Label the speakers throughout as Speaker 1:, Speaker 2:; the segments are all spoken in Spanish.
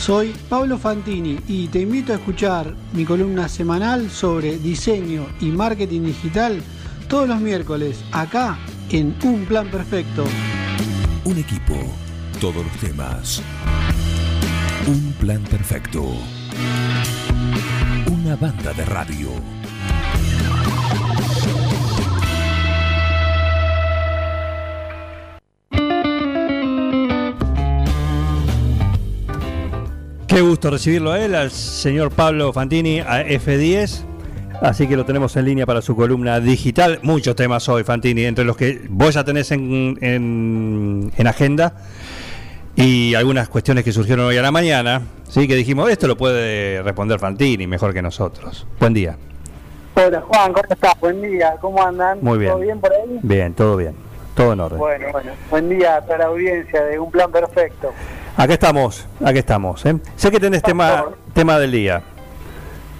Speaker 1: Soy Pablo Fantini y te invito a escuchar mi columna semanal sobre diseño y marketing digital todos los miércoles acá en Un Plan Perfecto.
Speaker 2: Un equipo, todos los temas. Un plan perfecto. Una banda de radio.
Speaker 3: Qué gusto recibirlo a él, al señor Pablo Fantini, a F10. Así que lo tenemos en línea para su columna digital. Muchos temas hoy, Fantini, entre los que vos ya tenés en, en, en agenda y algunas cuestiones que surgieron hoy a la mañana. Sí, que dijimos, esto lo puede responder Fantini mejor que nosotros. Buen día.
Speaker 4: Hola Juan, ¿cómo estás? Buen día, ¿cómo andan?
Speaker 3: Muy bien.
Speaker 4: ¿Todo bien por ahí?
Speaker 3: Bien, todo bien. Todo en orden.
Speaker 4: Bueno, bueno. Buen día a toda la audiencia de Un Plan Perfecto.
Speaker 3: Acá estamos, acá estamos. ¿eh? Sé que tenés tema, tema del día.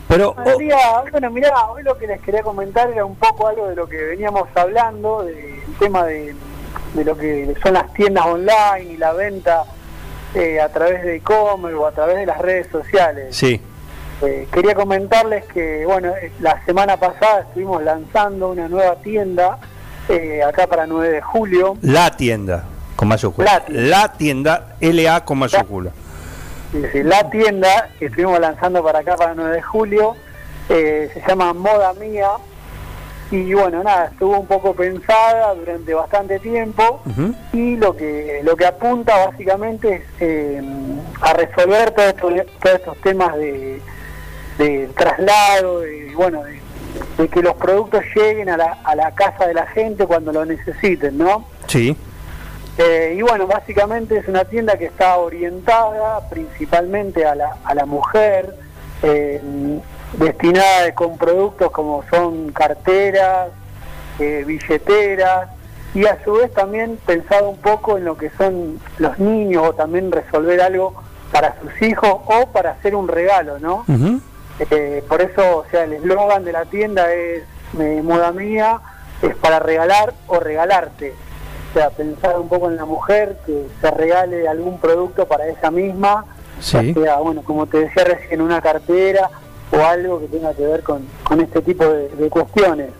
Speaker 3: Pero
Speaker 4: día, bueno, mirá, hoy lo que les quería comentar era un poco algo de lo que veníamos hablando, del tema de, de lo que son las tiendas online y la venta eh, a través de e-commerce o a través de las redes sociales.
Speaker 3: sí,
Speaker 4: Eh, quería comentarles que, bueno, eh, la semana pasada estuvimos lanzando una nueva tienda eh, acá para 9 de julio.
Speaker 3: la tienda con mayúscula.
Speaker 4: La tienda.
Speaker 3: La con mayúscula.
Speaker 4: La tienda que estuvimos lanzando para acá para 9 de julio eh, se llama Moda Mía y bueno nada estuvo un poco pensada durante bastante tiempo y lo que lo que apunta básicamente es eh, a resolver todos estos, todos estos temas de, de traslado de bueno de, de que los productos lleguen a la, a la casa de la gente cuando lo necesiten no
Speaker 3: Sí,
Speaker 4: eh, y bueno, básicamente es una tienda que está orientada principalmente a la, a la mujer, eh, destinada con productos como son carteras, eh, billeteras, y a su vez también pensado un poco en lo que son los niños o también resolver algo para sus hijos o para hacer un regalo, ¿no? Eh, por eso, o sea, el eslogan de la tienda es eh, moda mía, es para regalar o regalarte. O sea, pensar un poco en la mujer que se regale algún producto para ella misma,
Speaker 3: Sí.
Speaker 4: ya sea, bueno, como te decía recién, una cartera o algo que tenga que ver con, con este tipo de, de cuestiones.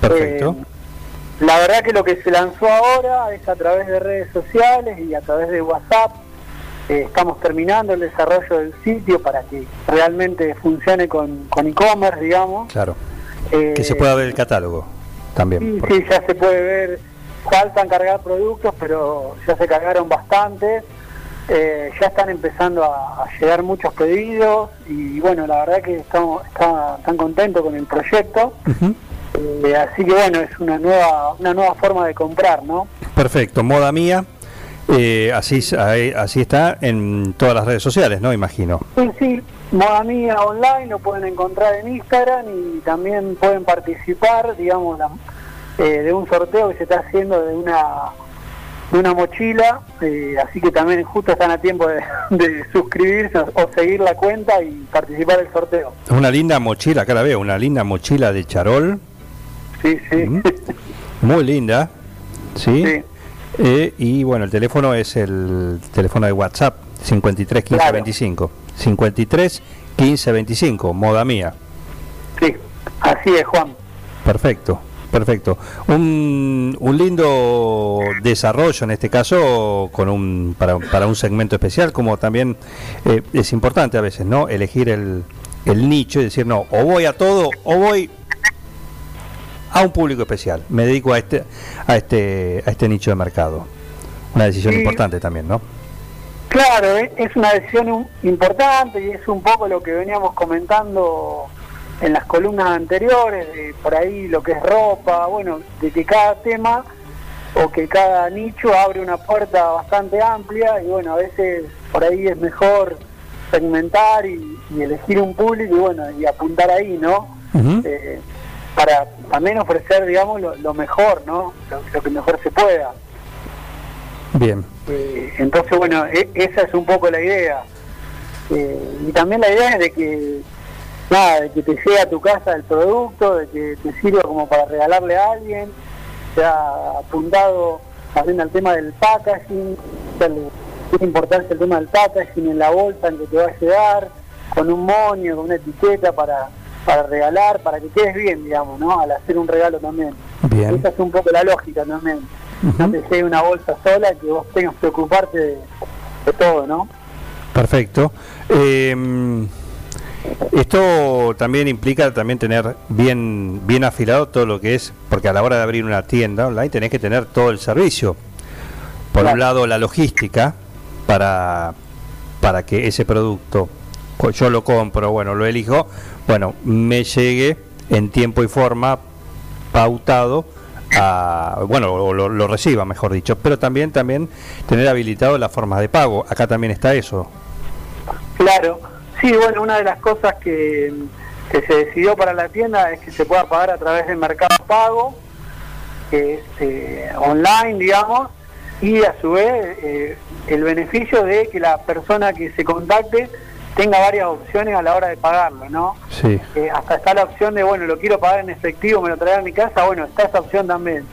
Speaker 3: Perfecto.
Speaker 4: Eh, la verdad que lo que se lanzó ahora es a través de redes sociales y a través de WhatsApp. Eh, estamos terminando el desarrollo del sitio para que realmente funcione con con e-commerce, digamos.
Speaker 3: claro.
Speaker 4: Eh,
Speaker 3: Que se pueda ver el catálogo también.
Speaker 4: Sí,
Speaker 3: porque-
Speaker 4: sí, ya se puede ver. Faltan cargar productos, pero ya se cargaron bastante. Eh, ya están empezando a, a llegar muchos pedidos y bueno, la verdad que estamos está- están contentos con el proyecto. Eh, así que bueno, es una nueva una nueva forma de comprar, ¿no?
Speaker 3: Perfecto, moda mía. eh, así, así está en todas las redes sociales, ¿no? Imagino.
Speaker 4: Sí, sí, Moda Mía Online lo pueden encontrar en Instagram y también pueden participar, digamos, la- eh, de un sorteo que se está haciendo de una de una mochila, eh, así que también justo están a tiempo de, de suscribirse o, seguir la cuenta y participar del sorteo.
Speaker 3: Una linda mochila, acá la veo, una linda mochila de charol.
Speaker 4: Sí, sí.
Speaker 3: Ujú. Muy linda. ¿Sí?
Speaker 4: Sí.
Speaker 3: Eh, y bueno, el teléfono es el teléfono de WhatsApp 53 15
Speaker 4: Claro.
Speaker 3: 25. 53 15 25, moda mía.
Speaker 4: Sí, así es, Juan.
Speaker 3: Perfecto, perfecto. Un, un lindo desarrollo en este caso con un, para, para un segmento especial, como también eh, es importante a veces, ¿no? Elegir el, el nicho y decir, no, o voy a todo o voy a un público especial. Me dedico a este, a este, a este nicho de mercado. Una decisión
Speaker 4: Sí.
Speaker 3: importante también, ¿no?
Speaker 4: Claro, es es una decisión importante y es un poco lo que veníamos comentando en las columnas anteriores, de por ahí lo que es ropa, bueno, de que cada tema o que cada nicho abre una puerta bastante amplia y bueno, a veces por ahí es mejor segmentar y, y elegir un público y bueno, y apuntar ahí, ¿no?
Speaker 3: Ujú.
Speaker 4: Eh, para también ofrecer, digamos, lo, lo mejor, ¿no? Lo, lo que mejor se pueda.
Speaker 3: Bien.
Speaker 4: Eh, entonces, bueno, e- esa es un poco la idea. Eh, y también la idea es de que, nada, de que te llegue a tu casa el producto, de que te sirva como para regalarle a alguien. Se ha apuntado también al tema del packaging, el, tiene importancia el tema del packaging en la bolsa en que te va a llegar, con un moño, con una etiqueta para, para regalar, para que quedes bien, digamos, ¿no? Al hacer un regalo también.
Speaker 3: Bien.
Speaker 4: Esa es un poco la lógica también. No te llegue una bolsa sola que vos tengas que ocuparte de, de todo, ¿no?
Speaker 3: Perfecto. Eh, esto también implica también tener bien bien afilado todo lo que es, porque a la hora de abrir una tienda online tenés que tener todo el servicio. Por un lado la logística para para que ese producto yo lo compro, bueno, lo elijo, bueno, me llegue en tiempo y forma pautado a, bueno, o lo, lo reciba, mejor dicho, pero también también tener habilitado las formas de pago. Acá también está eso.
Speaker 4: Claro, sí, bueno, una de las cosas que, que se decidió para la tienda es que se pueda pagar a través del mercado pago, que es eh, online, digamos, y a su vez eh, el beneficio de que la persona que se contacte tenga varias opciones a la hora de pagarlo, ¿no?
Speaker 3: Sí.
Speaker 4: Eh, hasta está la opción de, bueno, lo quiero pagar en efectivo, me lo trae a mi casa, bueno, está esa opción también.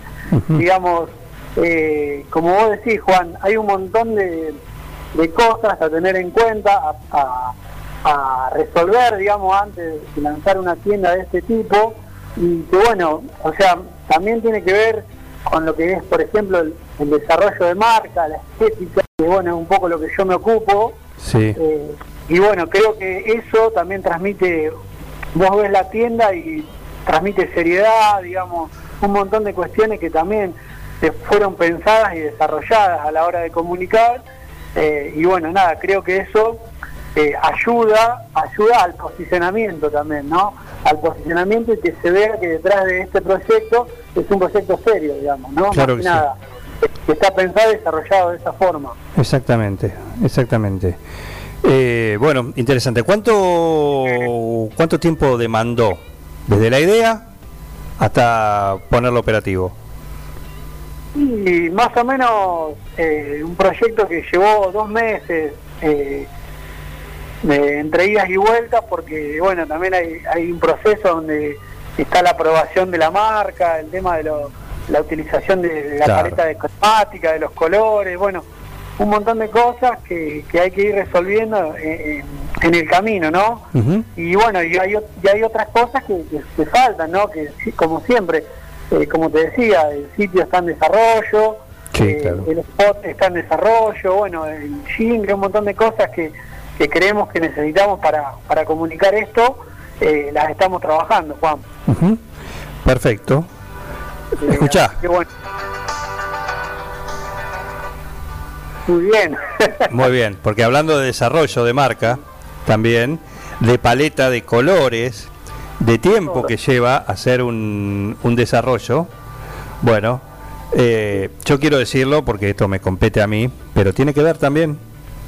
Speaker 4: Digamos, como vos decís, Juan, hay un montón de, de cosas a tener en cuenta, a, a- a resolver, digamos, antes de lanzar una tienda de este tipo, y que bueno, o sea, también tiene que ver con lo que es, por ejemplo, el, el desarrollo de marca, la estética, que bueno, es un poco lo que yo me ocupo,
Speaker 3: Sí.
Speaker 4: eh, y bueno, creo que eso también transmite, vos ves la tienda y transmite seriedad, digamos, un montón de cuestiones que también se fueron pensadas y desarrolladas a la hora de comunicar. eh, y bueno, nada, creo que eso eh, ayuda, ayuda al posicionamiento también, ¿no? Al posicionamiento y que se vea que detrás de este proyecto es un proyecto serio, digamos, ¿no?
Speaker 3: Claro
Speaker 4: Más
Speaker 3: que sí.
Speaker 4: nada, que está pensado y desarrollado de esa forma.
Speaker 3: Exactamente, exactamente. Eh, bueno, interesante. ¿Cuánto, ¿Cuánto tiempo demandó desde la idea hasta ponerlo operativo?
Speaker 4: Y más o menos eh, un proyecto que llevó dos meses eh, de entre idas y vueltas, porque bueno, también hay, hay un proceso donde está la aprobación de la marca, el tema de lo- la utilización de la
Speaker 3: Claro.
Speaker 4: paleta de cromática, de los colores, bueno, un montón de cosas que, que hay que ir resolviendo en, en el camino, ¿no? Y bueno, y hay, y hay otras cosas que, que- que faltan, ¿no? Que como siempre, eh, como te decía, el sitio está en desarrollo,
Speaker 3: Sí,
Speaker 4: eh,
Speaker 3: claro.
Speaker 4: el spot está en desarrollo, bueno, el jingle, un montón de cosas que, que creemos que necesitamos para, para comunicar esto, eh, las estamos trabajando, Juan.
Speaker 3: Perfecto.
Speaker 4: Eh,
Speaker 3: Escuchá.
Speaker 4: bueno. Muy bien.
Speaker 3: Muy bien, porque hablando de desarrollo de marca, también, de paleta de colores, de tiempo que lleva hacer un, un desarrollo, bueno, eh, yo quiero decirlo porque esto me compete a mí, pero tiene que ver también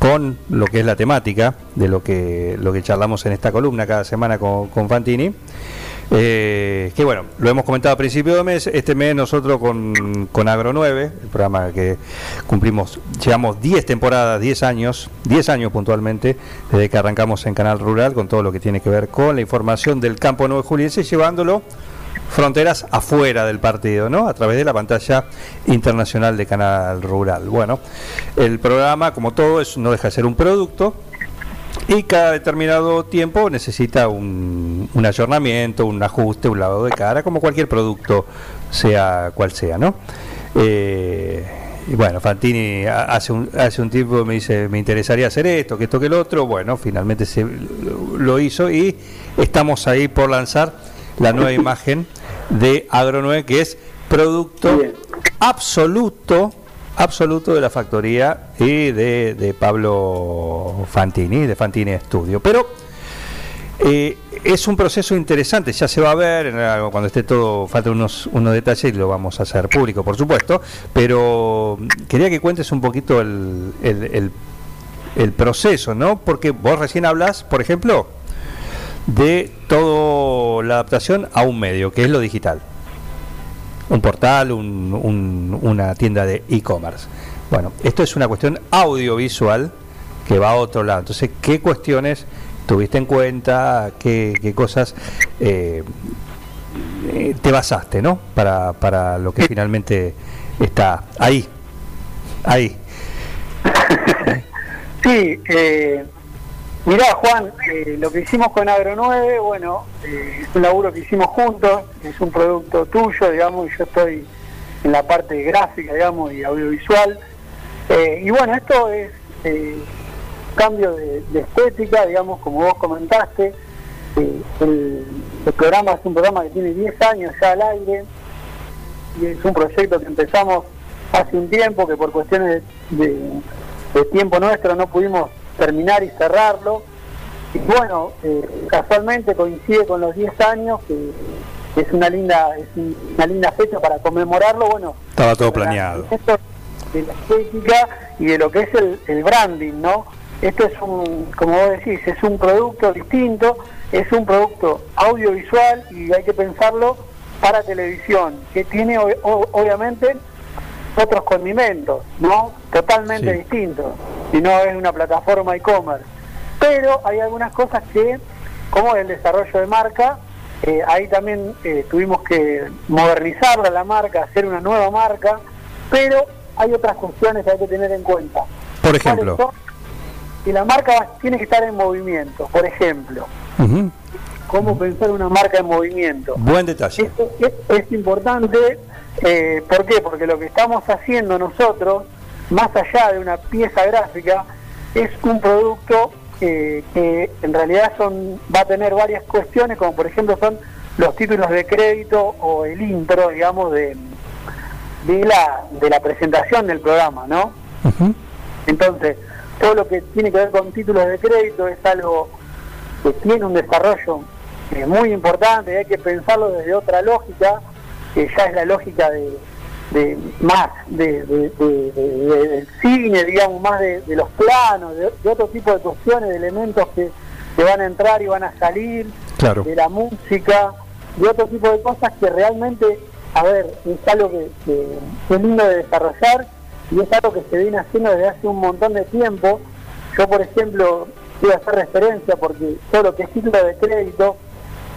Speaker 3: con lo que es la temática de lo que, lo que charlamos en esta columna cada semana con, con Fantini. Eh, que bueno, lo hemos comentado a principio de mes, este mes nosotros con, con Agro 9, el programa que cumplimos, llevamos 10 temporadas, 10 años, 10 años puntualmente, desde que arrancamos en Canal Rural, con todo lo que tiene que ver con la información del campo 9 juliense, llevándolo fronteras afuera del partido, ¿no? A través de la pantalla internacional de Canal Rural. Bueno, el programa, como todo, es, no deja de ser un producto y cada determinado tiempo necesita un, un ayornamiento, un ajuste, un lavado de cara, como cualquier producto, sea cual sea, ¿no? Eh, y bueno, Fantini ha- hace un, hace un tiempo me dice, me interesaría hacer esto, que esto, que el otro. Bueno, finalmente se lo hizo y estamos ahí por lanzar la nueva imagen de Agro 9, que es producto
Speaker 4: Bien.
Speaker 3: absoluto absoluto de la factoría y de, de Pablo Fantini, de Fantini Studio. Pero eh, es un proceso interesante, ya se va a ver eh, cuando esté todo, falta unos, unos detalles y lo vamos a hacer público, por supuesto, pero quería que cuentes un poquito el, el, el- el proceso, ¿no? Porque vos recién hablas, por ejemplo, de toda la adaptación a un medio, que es lo digital un portal, un- un- una tienda de e-commerce. Bueno, esto es una cuestión audiovisual que va a otro lado. Entonces, ¿qué cuestiones tuviste en cuenta? ¿Qué, cosas eh, eh, te basaste, ¿no? Para, para lo que finalmente está ahí. Ahí.
Speaker 4: Sí, eh, mirá Juan, eh, lo que hicimos con Agro 9, bueno, eh, es un laburo que hicimos juntos, es un producto tuyo, digamos, yo estoy en la parte gráfica, digamos, y audiovisual. Eh, y bueno, esto es cambio de, estética, digamos, como vos comentaste. El, programa es un programa que tiene 10 años ya al aire y es un proyecto que empezamos hace un tiempo que por cuestiones de- de tiempo nuestro no pudimos terminar y cerrarlo. Y bueno, eh, casualmente coincide con los 10 años, que es una linda es un- una linda fecha para conmemorarlo. Bueno,
Speaker 3: Estaba todo planeado.
Speaker 4: esto de la estética y de lo que es el, el branding, ¿no? Esto es un, como vos decís, es un producto distinto, es un producto audiovisual y hay que pensarlo para televisión, que tiene o- obviamente otros condimentos, ¿no? Totalmente
Speaker 3: Sí.
Speaker 4: distintos, y no es una plataforma e-commerce. Pero hay algunas cosas que, como el desarrollo de marca, eh, ahí también eh, tuvimos que modernizarla la marca, hacer una nueva marca, pero hay otras cuestiones que hay que tener en cuenta.
Speaker 3: Por ejemplo.
Speaker 4: Y la marca va- tiene que estar en movimiento, por ejemplo. ¿Cómo pensar una marca en movimiento?
Speaker 3: Buen detalle.
Speaker 4: Esto es, es importante, eh, ¿por qué? Porque lo que estamos haciendo nosotros, más allá de una pieza gráfica, es un producto eh, que en realidad son va a tener varias cuestiones, como por ejemplo son los títulos de crédito o el intro, digamos, de, de, la, de la presentación del programa, ¿no? Entonces, todo lo que tiene que ver con títulos de crédito es algo que tiene un desarrollo eh, muy importante y hay que pensarlo desde otra lógica, que ya es la lógica de, de más de, de- de- de- de- del cine, digamos, más de, los planos, de, otro tipo de cuestiones, de elementos que, que van a entrar y van a salir,
Speaker 3: Claro.
Speaker 4: de la música, de otro tipo de cosas que realmente, a ver, es algo que, que- es lindo de desarrollar y es algo que se viene haciendo desde hace un montón de tiempo. Yo, por ejemplo, quiero hacer referencia porque todo lo que es título de crédito,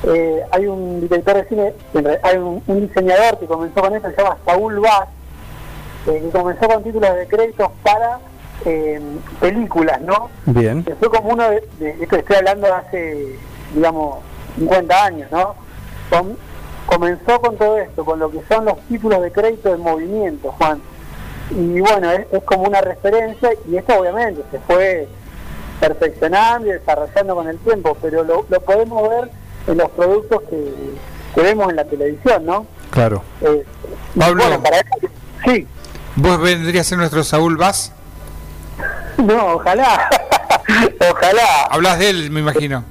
Speaker 4: eh, hay un director de cine, hay un, un diseñador que comenzó con esto, se llama Saúl Vaz, eh, que comenzó con títulos de créditos para eh, películas, ¿no?
Speaker 3: Bien.
Speaker 4: que fue como uno de, de- esto estoy hablando de hace, digamos, 50 años, ¿no? Com- comenzó con todo esto, con lo que son los títulos de crédito de movimiento, Juan. Y bueno, es, es como una referencia y esto obviamente se fue perfeccionando y desarrollando con el tiempo, pero lo, lo podemos ver en los productos que, que vemos en la televisión, ¿no?
Speaker 3: Claro.
Speaker 4: Eh,
Speaker 5: Pablo.
Speaker 4: bueno, para sí,
Speaker 5: ¿Vos vendrías a ser nuestro Saúl Vaz?
Speaker 4: no, ojalá, ojalá.
Speaker 5: Hablas de él, me imagino.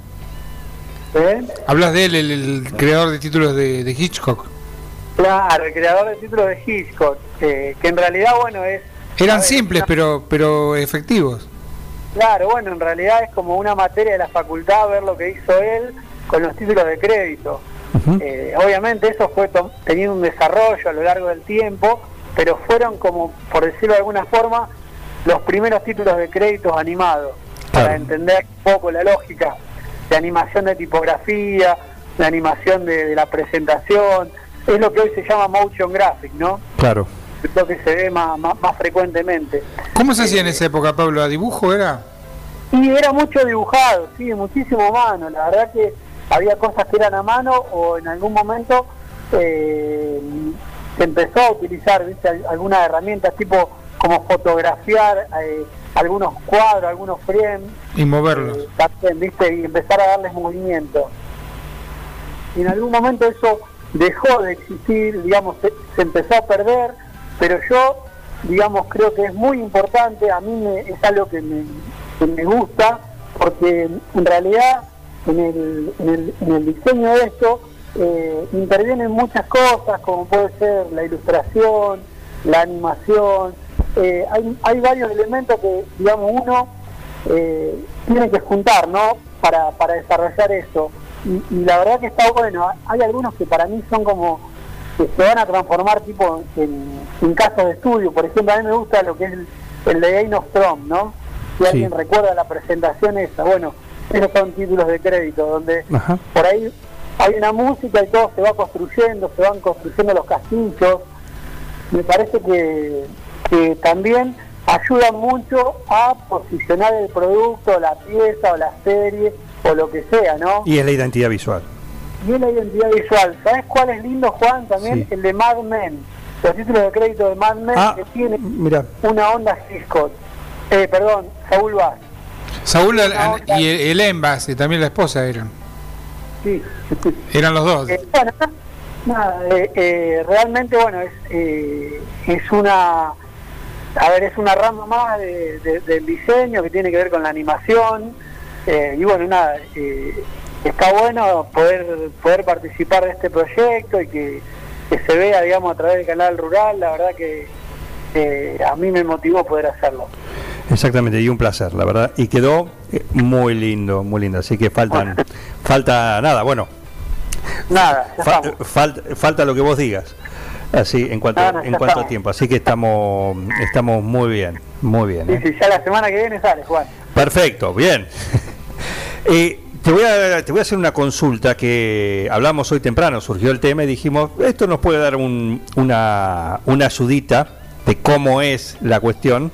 Speaker 4: ¿eh?
Speaker 5: Hablas de él, el, el creador de títulos de, de Hitchcock.
Speaker 4: Claro, el creador del título de Hitchcock, eh, que en realidad, bueno, es...
Speaker 5: Eran
Speaker 4: ver,
Speaker 5: simples,
Speaker 4: una-
Speaker 5: pero pero efectivos.
Speaker 4: Claro, bueno, en realidad es como una materia de la facultad ver lo que hizo él con los títulos de crédito. Eh, obviamente eso fue teniendo un desarrollo a lo largo del tiempo, pero fueron como, por decirlo de alguna forma, los primeros títulos de créditos animados, para entender un poco la lógica de animación de tipografía, de animación de, de la presentación, es lo que hoy se llama motion graphic, ¿no?
Speaker 3: Claro.
Speaker 4: Es lo que se ve más, más, más frecuentemente.
Speaker 5: ¿Cómo se hacía en esa época, Pablo? ¿A dibujo era?
Speaker 4: Y era mucho dibujado, sí, muchísimo mano. La verdad que había cosas que eran a mano o en algún momento eh, se empezó a utilizar ¿viste? Al- algunas herramientas tipo como fotografiar eh, algunos cuadros, algunos frames,
Speaker 5: Y moverlos.
Speaker 4: eh, también, ¿viste? y empezar a darles movimiento. Y en algún momento eso dejó de existir, digamos, se, se empezó a perder, pero yo, digamos, creo que es muy importante, a mí me, es algo que me, que me gusta, porque en realidad en el, en el, en el diseño de esto eh, intervienen muchas cosas, como puede ser la ilustración, la animación, eh, hay, hay varios elementos que, digamos, uno eh, tiene que juntar, ¿no? Para, para desarrollar eso. Y, y la verdad que está bueno. Hay algunos que para mí son como que se van a transformar tipo en, en casos de estudio. Por ejemplo, a mí me gusta lo que es el, el de Game of Thrones, ¿no? Si
Speaker 3: Sí.
Speaker 4: alguien recuerda la presentación esa, bueno, esos son títulos de crédito, donde
Speaker 3: Ajá.
Speaker 4: por ahí hay una música y todo se va construyendo, se van construyendo los castillos. Me parece que, que también ayudan mucho a posicionar el producto, la pieza o la serie o lo que sea, ¿no?
Speaker 3: Y es la identidad visual.
Speaker 4: Y es la identidad visual. ¿Sabes cuál es lindo, Juan? También
Speaker 3: Sí.
Speaker 4: el de Mad Men. Los títulos de crédito de Mad Men
Speaker 3: Ah,
Speaker 4: que tiene
Speaker 3: mira.
Speaker 4: una onda Hitchcock. Eh, perdón, Saúl Vaz.
Speaker 5: Saúl
Speaker 4: no,
Speaker 5: y el, el también la esposa eran.
Speaker 4: Sí.
Speaker 5: Eran los dos.
Speaker 4: Eh, bueno, nada, eh, eh, realmente, bueno, es, es una, a ver, es una rama más de- de- del diseño que tiene que ver con la animación. y bueno, nada, está bueno poder, poder participar de este proyecto y que, que se vea, digamos, a través del canal rural. La verdad que a mí me motivó poder hacerlo.
Speaker 3: Exactamente, y un placer, la verdad. Y quedó eh, muy lindo, muy lindo. Así que faltan, falta nada, bueno,
Speaker 4: Nada,
Speaker 3: fa- falta, falta lo que vos digas. Así, en cuanto, en cuanto a tiempo. Así que estamos, estamos muy bien, muy bien.
Speaker 4: Sí,
Speaker 3: ¿eh?
Speaker 4: sí, ya la semana que viene sale, Juan.
Speaker 3: Perfecto, bien. Eh, te, voy a, te voy a hacer una consulta que hablamos hoy temprano, surgió el tema y dijimos, esto nos puede dar un- una, una ayudita de cómo es la cuestión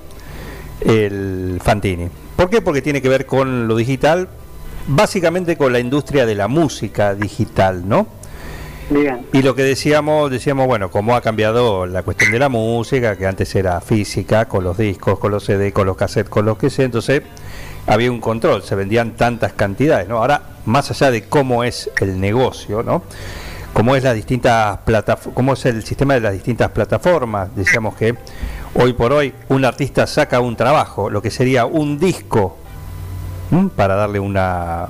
Speaker 3: el Fantini. ¿Por qué? Porque tiene que ver con lo digital, básicamente con la industria de la música digital, ¿no?
Speaker 4: Bien.
Speaker 3: Y lo que decíamos, decíamos, bueno, cómo ha cambiado la cuestión de la música, que antes era física, con los discos, con los CD, con los cassettes, con los que sea, entonces había un control, se vendían tantas cantidades, ¿no? Ahora, más allá de cómo es el negocio, ¿no? Cómo es las distintas cómo es el sistema de las distintas plataformas, decíamos que hoy por hoy un artista saca un trabajo, lo que sería un disco para darle una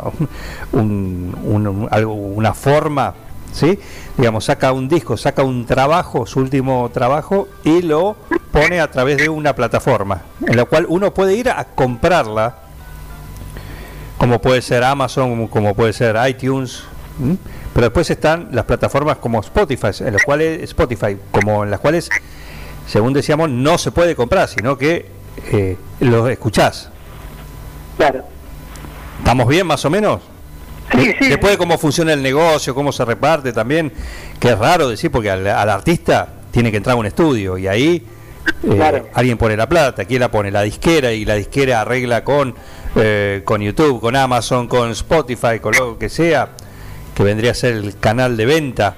Speaker 3: una forma ¿sí? digamos saca un disco saca un trabajo su último trabajo y lo pone a través de una plataforma en la cual uno puede ir a comprarla como puede ser Amazon como puede ser iTunes ¿m? pero después están las plataformas como Spotify en las cuales Spotify como en las cuales según decíamos no se puede comprar sino que eh, lo escuchás
Speaker 4: Claro.
Speaker 3: ¿Estamos bien más o menos?
Speaker 4: Sí, sí.
Speaker 3: Después de cómo funciona el negocio, cómo se reparte también, que es raro decir, porque al, al artista tiene que entrar a un estudio y ahí eh,
Speaker 4: Claro.
Speaker 3: alguien pone la plata, ¿quién la pone? La disquera y la disquera arregla con, eh, con YouTube, con Amazon, con Spotify, con lo que sea, que vendría a ser el canal de venta.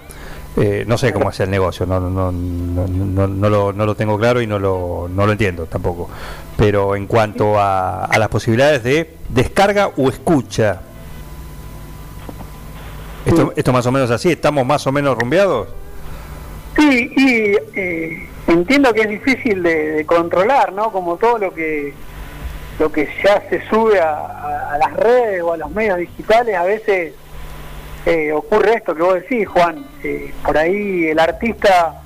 Speaker 3: Eh, no sé cómo es el negocio, no, no, no, no, no- no lo, no lo tengo claro y no lo, no lo entiendo tampoco. Pero en cuanto a, a las posibilidades de descarga o escucha, esto, esto más o menos así, estamos más o menos rumbeados.
Speaker 4: Sí, y eh, entiendo que es difícil de, de controlar, ¿no? Como todo lo que lo que ya se sube a, a- a las redes o a los medios digitales, a veces eh, ocurre esto que vos decís, Juan. Eh, por ahí el artista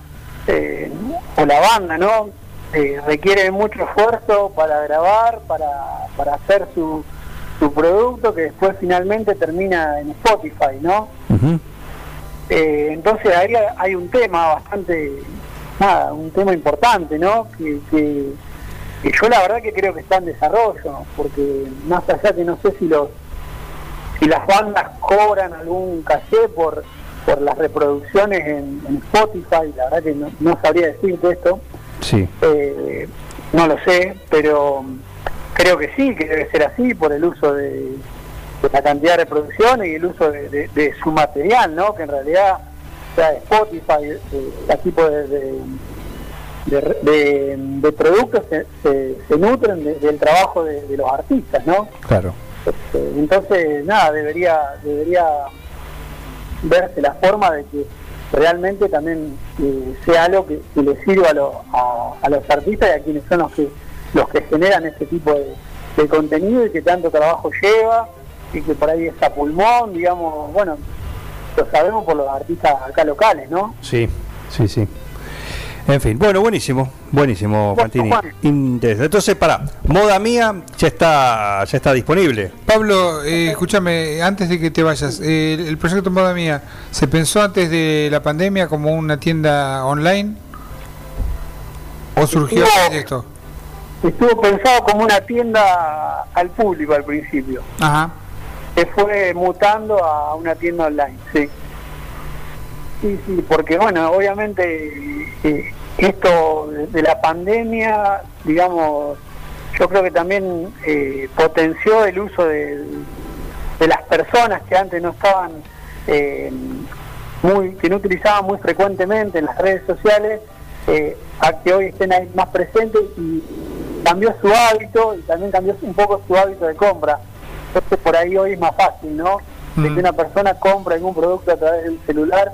Speaker 4: eh, o la banda, ¿no? Eh, requiere mucho esfuerzo para grabar, para, para hacer su, su producto que después finalmente termina en Spotify, ¿no? Entonces ahí hay un tema bastante, nada, un tema importante, ¿no? Que, que- que yo la verdad que creo que está en desarrollo, porque más allá que no sé si los si las bandas cobran algún caché por por las reproducciones en, en Spotify, la verdad que no, no sabría decirte esto,
Speaker 3: Sí,
Speaker 4: eh, no lo sé, pero creo que sí, que debe ser así por el uso de, de la cantidad de reproducciones y el uso de, de- de su material, ¿no? Que en realidad, o sea, Spotify, eh, este tipo de, de, productos se, se- se nutren de- del trabajo de, de los artistas, ¿no?
Speaker 3: claro.
Speaker 4: Este, entonces, nada, debería debería verse la forma de que realmente también eh, sea algo que, que le sirva a, lo- a- a los artistas y a quienes son los que generan este tipo de, contenido y que tanto trabajo lleva y que por ahí es a pulmón, digamos, bueno, lo sabemos por los artistas acá locales, ¿no?
Speaker 3: Sí, sí, sí. En fin, bueno, buenísimo, buenísimo.
Speaker 4: Juan.
Speaker 3: Interesante. Entonces, para, Moda Mía ya está, ya está disponible.
Speaker 5: Pablo, eh, escúchame, antes de que te vayas, eh, el, el proyecto Moda Mía, ¿se pensó antes de la pandemia como una tienda online? ¿O surgió
Speaker 4: No.
Speaker 5: de esto?
Speaker 4: Estuvo pensado como una tienda al público al principio.
Speaker 5: Ajá.
Speaker 4: se fue mutando a una tienda online, sí. Sí, sí, porque bueno, obviamente eh, esto de, de la pandemia, digamos, yo creo que también eh, potenció el uso de, de las personas que antes no estaban eh, muy, que no utilizaban muy frecuentemente en las redes sociales, a que hoy estén ahí más presentes y cambió su hábito y también cambió un poco su hábito de compra. Entonces por ahí hoy es más fácil, ¿no? De que
Speaker 5: Mm.
Speaker 4: una persona compra algún producto a través del celular,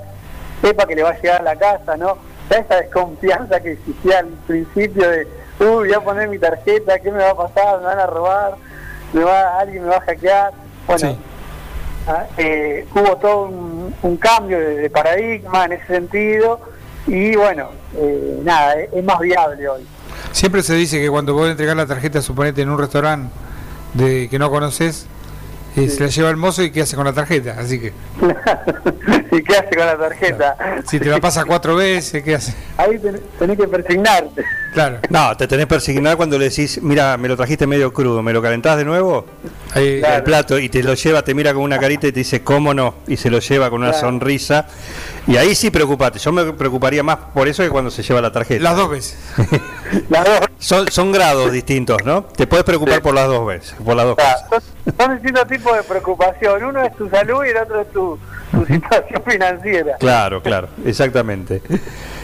Speaker 4: sepa que le va a llegar a la casa, ¿no? Ya esa desconfianza que existía al principio de, uy, voy a poner mi tarjeta, ¿qué me va a pasar? ¿Me van a robar? ¿Me va, ¿Alguien me va a hackear? Bueno,
Speaker 5: Sí.
Speaker 4: Ah, eh, hubo todo un, un cambio de, de paradigma en ese sentido y bueno, eh, nada, es, es más viable hoy.
Speaker 5: Siempre se dice que cuando vos entregar la tarjeta, suponete en un restaurante de que no conoces, eh, se la lleva el mozo y qué hace con la tarjeta. Así que
Speaker 4: ¿Y qué hace con la tarjeta?
Speaker 5: si te la pasa cuatro veces, ¿qué hace?
Speaker 4: Ahí ten- tenés que persignarte.
Speaker 5: Claro.
Speaker 3: No, te tenés que persignar cuando le decís, mira, me lo trajiste medio crudo, ¿me lo calentás de nuevo?
Speaker 5: Ahí,
Speaker 4: Claro.
Speaker 3: El plato y te lo lleva, te mira con una carita y te dice, ¿cómo no? Y se lo lleva con una
Speaker 4: Claro.
Speaker 3: sonrisa. Y ahí sí preocupate. Yo me preocuparía más por eso que cuando se lleva la tarjeta.
Speaker 5: Las dos veces.
Speaker 4: Las dos.
Speaker 3: Son, son grados distintos, ¿no? Te puedes preocupar por las dos veces, por las dos
Speaker 4: Claro,
Speaker 3: cosas.
Speaker 4: son, son distintos tipos de preocupación. Uno es tu salud y el otro es tu, tu situación financiera.
Speaker 3: Claro, claro, exactamente.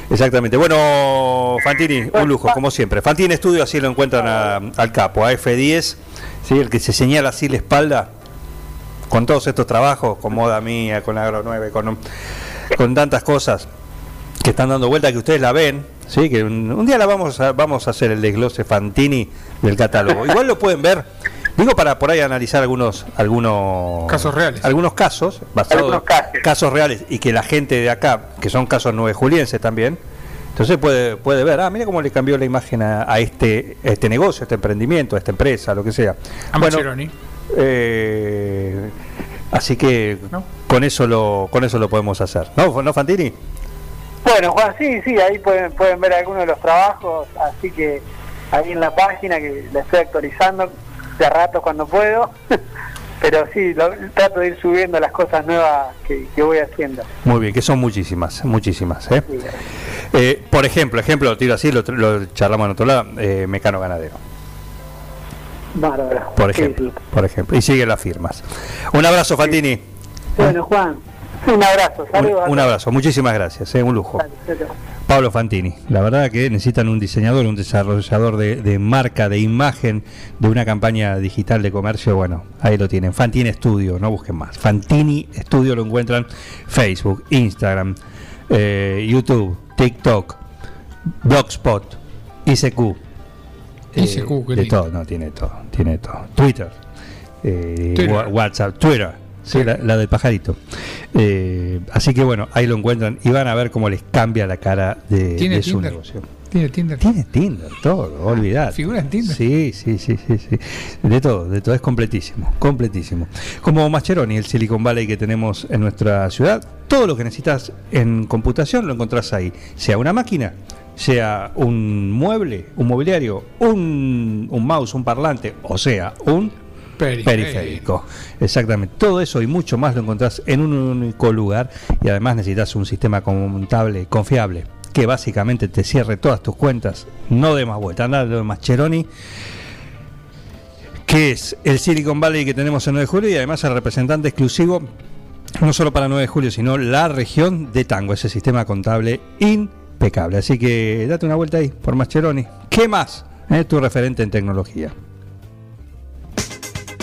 Speaker 3: Exactamente. Bueno, Fantini, un lujo, como siempre. Fantini Estudio, así lo encuentran a- al capo, a F10, ¿sí? el que se señala así la espalda, con todos estos trabajos, con Moda Mía, con Agro 9, con, con tantas cosas que están dando vuelta, que ustedes la ven, ¿sí? que un, un día la vamos a, vamos a hacer el desglose Fantini del catálogo. Igual lo pueden ver, digo para por ahí analizar algunos algunos
Speaker 5: Casos reales.
Speaker 3: algunos casos basados
Speaker 4: Algunos casos.
Speaker 3: casos reales y que la gente de acá, que son casos nueve julienses también, entonces puede, puede ver, ah, mira cómo le cambió la imagen a, a este, a este negocio, a este emprendimiento, a esta empresa, lo que sea.
Speaker 5: A Mascheroni.
Speaker 3: eh, así que
Speaker 5: ¿No?
Speaker 3: con eso lo con eso lo podemos hacer. ¿No, ¿No Fantini?
Speaker 4: Bueno, Juan, sí, sí, ahí pueden, pueden ver algunos de los trabajos, así que ahí en la página que la estoy actualizando de rato cuando puedo, pero sí, lo- trato de ir subiendo las cosas nuevas que, que voy haciendo.
Speaker 3: Muy bien, que son muchísimas, muchísimas. ¿eh?
Speaker 4: Sí.
Speaker 3: Eh, por ejemplo, ejemplo, lo tiro así, lo, lo charlamos en otro lado, eh, Mecano Ganadero.
Speaker 4: Bárbaro.
Speaker 3: Por ejemplo,
Speaker 4: sí.
Speaker 3: por ejemplo. Y siguen las firmas. Un abrazo, Fantini.
Speaker 4: Bueno, Juan, un abrazo,
Speaker 3: Un,
Speaker 4: saludos.
Speaker 3: un abrazo, muchísimas gracias, eh, un lujo. Pablo Fantini, la verdad que necesitan un diseñador, un desarrollador de, de marca, de imagen, de una campaña digital de comercio, bueno, ahí lo tienen. Fantini Studio, no busquen más. Fantini Studio lo encuentran Facebook, Instagram, eh, YouTube, TikTok, Blogspot, ICQ. eh,
Speaker 5: ICQ, qué
Speaker 3: de
Speaker 5: lindo.
Speaker 3: todo, no, tiene todo, tiene todo. Twitter, eh,
Speaker 5: Twitter.
Speaker 3: WhatsApp, Twitter. Sí, la, la del pajarito. Eh, así que bueno, ahí lo encuentran y van a ver cómo les cambia la cara de,
Speaker 5: ¿Tiene
Speaker 3: de su
Speaker 5: Tinder?
Speaker 3: negocio.
Speaker 5: Tiene Tinder.
Speaker 3: Tiene Tinder, todo, olvidar.
Speaker 5: ¿Figura en Tinder?
Speaker 3: Sí, sí, sí, sí, sí. De todo, de todo, es completísimo, completísimo. Como Mascheroni, el Silicon Valley que tenemos en nuestra ciudad, todo lo que necesitas en computación lo encontrás ahí. Sea una máquina, sea un mueble, un mobiliario, un, un mouse, un parlante, o sea, un
Speaker 5: Peri-
Speaker 3: periférico. Exactamente. Todo eso y mucho más lo encontrás en un único lugar y además necesitas un sistema contable confiable que básicamente te cierre todas tus cuentas. No de más vuelta. Anda de Mascheroni que es el Silicon Valley que tenemos en 9 de julio y además el representante exclusivo no solo para 9 de julio, sino la región de Tango, ese sistema contable impecable. Así que date una vuelta ahí por Mascheroni. ¿Qué más? Es tu referente en tecnología.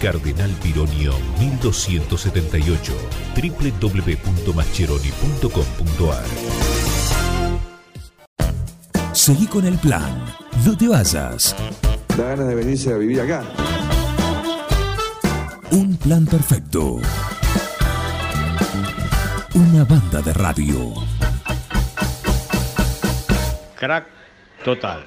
Speaker 2: Cardenal Pironio 1278 www.mascheroni.com.ar
Speaker 6: Seguí con el plan. No te vayas.
Speaker 7: Da ganas de venirse a vivir acá.
Speaker 6: Un plan perfecto. Una banda de radio.
Speaker 8: Crack total.